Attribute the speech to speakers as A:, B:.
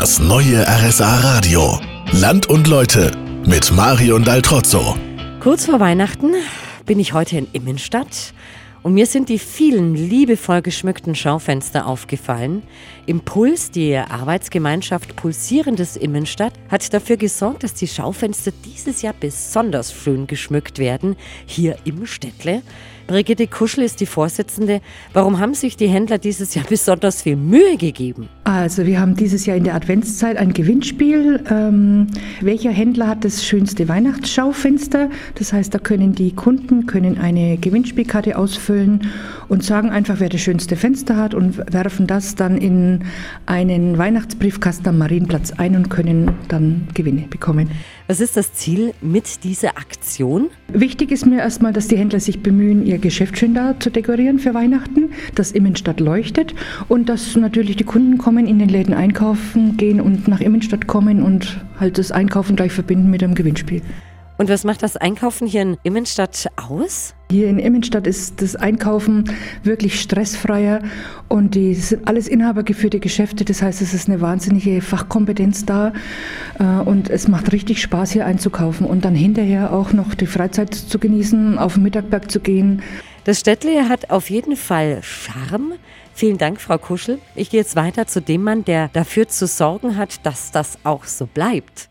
A: Das neue RSA Radio. Land und Leute mit Marion Daltrozzo.
B: Kurz vor Weihnachten bin ich heute in Immenstadt und mir sind die vielen liebevoll geschmückten Schaufenster aufgefallen. Impuls, die Arbeitsgemeinschaft Pulsierendes Immenstadt, hat dafür gesorgt, dass die Schaufenster dieses Jahr besonders schön geschmückt werden, hier im Städtle. Brigitte Kuschel ist die Vorsitzende. Warum haben sich die Händler dieses Jahr besonders viel Mühe gegeben?
C: Also wir haben dieses Jahr in der Adventszeit ein Gewinnspiel. Ähm, welcher Händler hat das schönste Weihnachtsschaufenster? Das heißt, da können die Kunden können eine Gewinnspielkarte ausfüllen und sagen einfach, wer das schönste Fenster hat und werfen das dann in einen Weihnachtsbriefkasten am Marienplatz ein und können dann Gewinne bekommen.
B: Was ist das Ziel mit dieser Aktion?
C: Wichtig ist mir erstmal, dass die Händler sich bemühen, ihr Geschäft schön da zu dekorieren für Weihnachten, dass Immenstadt leuchtet und dass natürlich die Kunden kommen, in den Läden einkaufen gehen und nach Immenstadt kommen und halt das Einkaufen gleich verbinden mit einem Gewinnspiel.
B: Und was macht das Einkaufen hier in Immenstadt aus?
C: Hier in Immenstadt ist das Einkaufen wirklich stressfreier und die sind alles inhabergeführte Geschäfte. Das heißt, es ist eine wahnsinnige Fachkompetenz da äh, und es macht richtig Spaß hier einzukaufen und dann hinterher auch noch die Freizeit zu genießen, auf den Mittagberg zu gehen.
B: Das Städtle hat auf jeden Fall Charme. Vielen Dank, Frau Kuschel. Ich gehe jetzt weiter zu dem Mann, der dafür zu sorgen hat, dass das auch so bleibt.